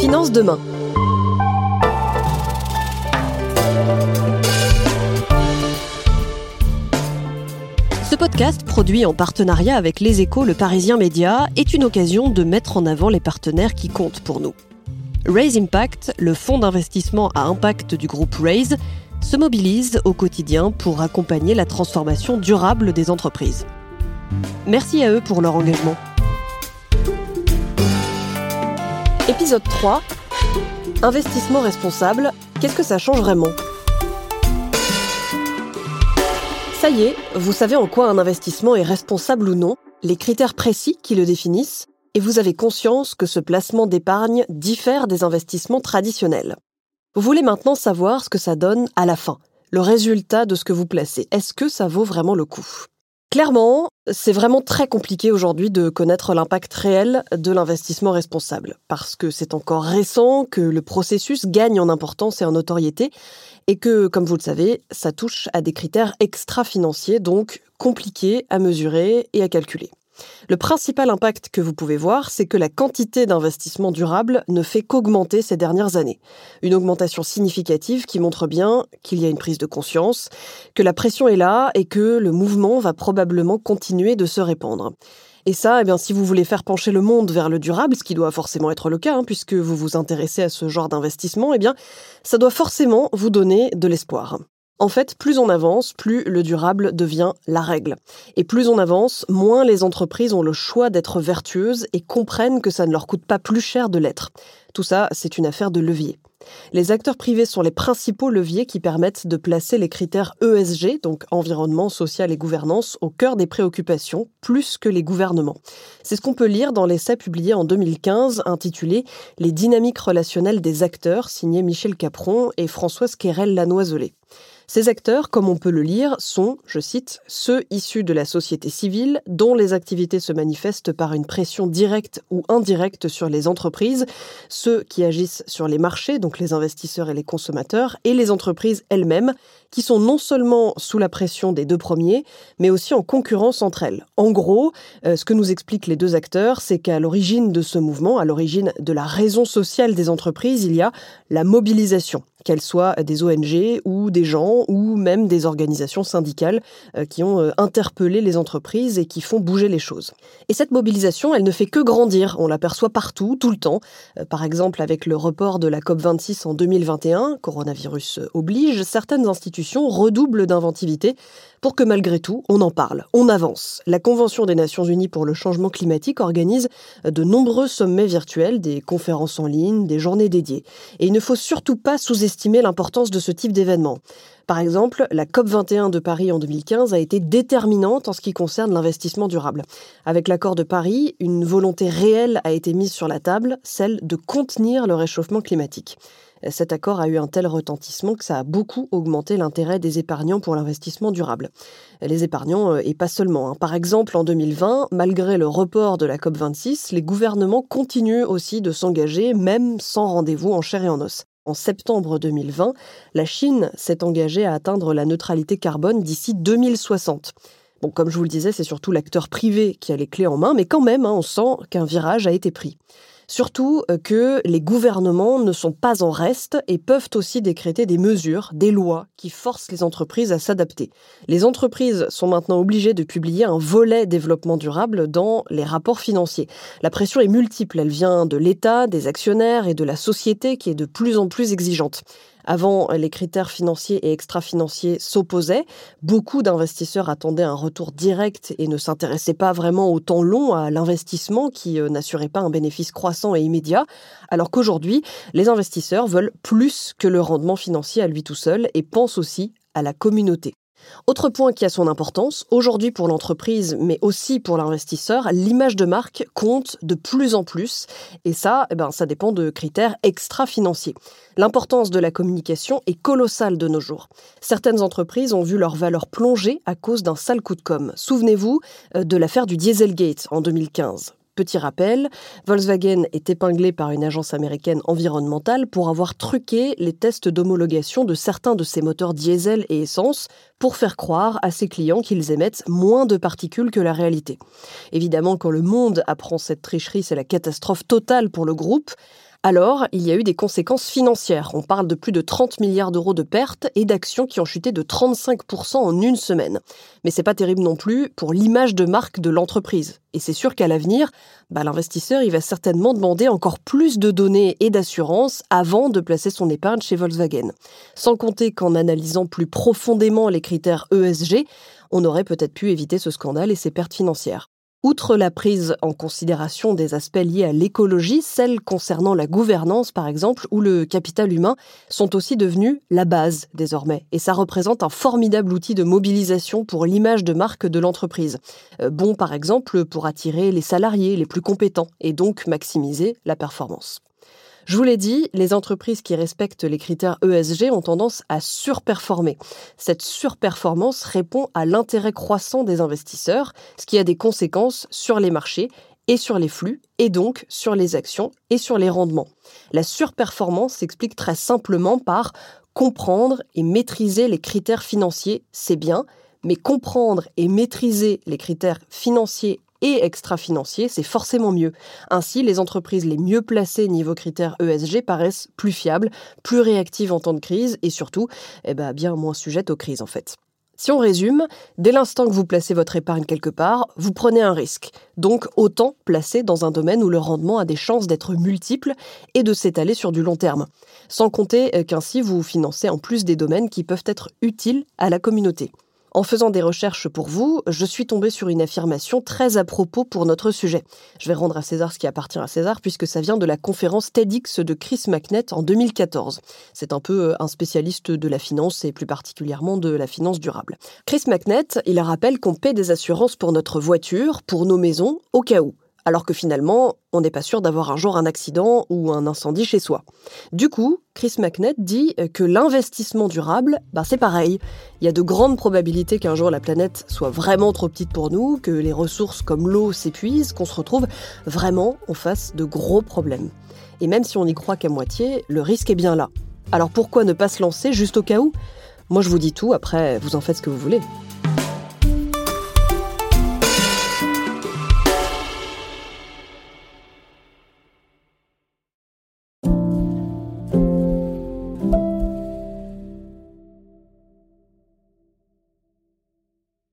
Finance demain. Ce podcast, produit en partenariat avec Les Échos, le Parisien Média, est une occasion de mettre en avant les partenaires qui comptent pour nous. Raise Impact, le fonds d'investissement à impact du groupe Raise, se mobilise au quotidien pour accompagner la transformation durable des entreprises. Merci à eux pour leur engagement. Épisode 3. Investissement responsable, qu'est-ce que ça change vraiment Ça y est, vous savez en quoi un investissement est responsable ou non, les critères précis qui le définissent, et vous avez conscience que ce placement d'épargne diffère des investissements traditionnels. Vous voulez maintenant savoir ce que ça donne à la fin, le résultat de ce que vous placez. Est-ce que ça vaut vraiment le coup? Clairement, c'est vraiment très compliqué aujourd'hui de connaître l'impact réel de l'investissement responsable, parce que c'est encore récent, que le processus gagne en importance et en notoriété, et que, comme vous le savez, ça touche à des critères extra-financiers, donc compliqués à mesurer et à calculer. Le principal impact que vous pouvez voir, c'est que la quantité d'investissement durable ne fait qu'augmenter ces dernières années. Une augmentation significative qui montre bien qu'il y a une prise de conscience, que la pression est là et que le mouvement va probablement continuer de se répandre. Et ça, eh bien, si vous voulez faire pencher le monde vers le durable, ce qui doit forcément être le cas, hein, puisque vous vous intéressez à ce genre d'investissement, eh bien, ça doit forcément vous donner de l'espoir. En fait, plus on avance, plus le durable devient la règle. Et plus on avance, moins les entreprises ont le choix d'être vertueuses et comprennent que ça ne leur coûte pas plus cher de l'être. Tout ça, c'est une affaire de levier. Les acteurs privés sont les principaux leviers qui permettent de placer les critères ESG, donc environnement, social et gouvernance, au cœur des préoccupations, plus que les gouvernements. C'est ce qu'on peut lire dans l'essai publié en 2015 intitulé Les dynamiques relationnelles des acteurs, signé Michel Capron et Françoise Querelle-Lanoiselet. Ces acteurs, comme on peut le lire, sont, je cite, ceux issus de la société civile dont les activités se manifestent par une pression directe ou indirecte sur les entreprises, ceux qui agissent sur les marchés, donc les investisseurs et les consommateurs, et les entreprises elles-mêmes, qui sont non seulement sous la pression des deux premiers, mais aussi en concurrence entre elles. En gros, euh, ce que nous expliquent les deux acteurs, c'est qu'à l'origine de ce mouvement, à l'origine de la raison sociale des entreprises, il y a la mobilisation qu'elles soient des ONG ou des gens ou même des organisations syndicales euh, qui ont euh, interpellé les entreprises et qui font bouger les choses. Et cette mobilisation, elle ne fait que grandir, on l'aperçoit partout, tout le temps. Par exemple, avec le report de la COP26 en 2021, coronavirus oblige, certaines institutions redouble d'inventivité pour que malgré tout, on en parle, on avance. La Convention des Nations Unies pour le changement climatique organise de nombreux sommets virtuels, des conférences en ligne, des journées dédiées. Et il ne faut surtout pas sous-estimer l'importance de ce type d'événement. Par exemple, la COP21 de Paris en 2015 a été déterminante en ce qui concerne l'investissement durable. Avec l'accord de Paris, une volonté réelle a été mise sur la table, celle de contenir le réchauffement climatique. Cet accord a eu un tel retentissement que ça a beaucoup augmenté l'intérêt des épargnants pour l'investissement durable. Les épargnants, euh, et pas seulement. Hein. Par exemple, en 2020, malgré le report de la COP26, les gouvernements continuent aussi de s'engager, même sans rendez-vous en chair et en os. En septembre 2020, la Chine s'est engagée à atteindre la neutralité carbone d'ici 2060. Bon, comme je vous le disais, c'est surtout l'acteur privé qui a les clés en main, mais quand même, hein, on sent qu'un virage a été pris. Surtout euh, que les gouvernements ne sont pas en reste et peuvent aussi décréter des mesures, des lois qui forcent les entreprises à s'adapter. Les entreprises sont maintenant obligées de publier un volet développement durable dans les rapports financiers. La pression est multiple, elle vient de l'État, des actionnaires et de la société qui est de plus en plus exigeante. Avant, les critères financiers et extra-financiers s'opposaient. Beaucoup d'investisseurs attendaient un retour direct et ne s'intéressaient pas vraiment au temps long à l'investissement qui euh, n'assurait pas un bénéfice croissant et immédiat, alors qu'aujourd'hui, les investisseurs veulent plus que le rendement financier à lui tout seul et pensent aussi à la communauté. Autre point qui a son importance, aujourd'hui pour l'entreprise, mais aussi pour l'investisseur, l'image de marque compte de plus en plus. Et ça, eh ben, ça dépend de critères extra-financiers. L'importance de la communication est colossale de nos jours. Certaines entreprises ont vu leur valeur plonger à cause d'un sale coup de com'. Souvenez-vous euh, de l'affaire du Dieselgate en 2015. Petit rappel, Volkswagen est épinglé par une agence américaine environnementale pour avoir truqué les tests d'homologation de certains de ses moteurs diesel et essence pour faire croire à ses clients qu'ils émettent moins de particules que la réalité. Évidemment, quand le monde apprend cette tricherie, c'est la catastrophe totale pour le groupe. Alors il y a eu des conséquences financières. On parle de plus de 30 milliards d'euros de pertes et d'actions qui ont chuté de 35% en une semaine. Mais c'est pas terrible non plus pour l'image de marque de l'entreprise. Et c'est sûr qu'à l'avenir, bah, l'investisseur il va certainement demander encore plus de données et d'assurances avant de placer son épargne chez Volkswagen. Sans compter qu'en analysant plus profondément les critères ESG, on aurait peut-être pu éviter ce scandale et ses pertes financières. Outre la prise en considération des aspects liés à l'écologie, celles concernant la gouvernance par exemple ou le capital humain sont aussi devenues la base désormais. Et ça représente un formidable outil de mobilisation pour l'image de marque de l'entreprise. Euh, bon par exemple pour attirer les salariés les plus compétents et donc maximiser la performance. Je vous l'ai dit, les entreprises qui respectent les critères ESG ont tendance à surperformer. Cette surperformance répond à l'intérêt croissant des investisseurs, ce qui a des conséquences sur les marchés et sur les flux, et donc sur les actions et sur les rendements. La surperformance s'explique très simplement par comprendre et maîtriser les critères financiers, c'est bien, mais comprendre et maîtriser les critères financiers et extra-financier, c'est forcément mieux. Ainsi, les entreprises les mieux placées niveau critères ESG paraissent plus fiables, plus réactives en temps de crise et surtout eh ben, bien moins sujettes aux crises en fait. Si on résume, dès l'instant que vous placez votre épargne quelque part, vous prenez un risque. Donc autant placer dans un domaine où le rendement a des chances d'être multiple et de s'étaler sur du long terme. Sans compter euh, qu'ainsi vous financez en plus des domaines qui peuvent être utiles à la communauté. En faisant des recherches pour vous, je suis tombée sur une affirmation très à propos pour notre sujet. Je vais rendre à César ce qui appartient à César puisque ça vient de la conférence TEDx de Chris McNett en 2014. C'est un peu euh, un spécialiste de la finance et plus particulièrement de la finance durable. Chris McNett, il rappelle qu'on paie des assurances pour notre voiture, pour nos maisons, au cas où alors que finalement, on n'est pas sûr d'avoir un jour un accident ou un incendie chez soi. Du coup, Chris McNett dit que l'investissement durable, bah c'est pareil. Il y a de grandes probabilités qu'un jour la planète soit vraiment trop petite pour nous, que les ressources comme l'eau s'épuisent, qu'on se retrouve vraiment en face de gros problèmes. Et même si on n'y croit qu'à moitié, le risque est bien là. Alors pourquoi ne pas se lancer juste au cas où? Moi je vous dis tout, après vous en faites ce que vous voulez.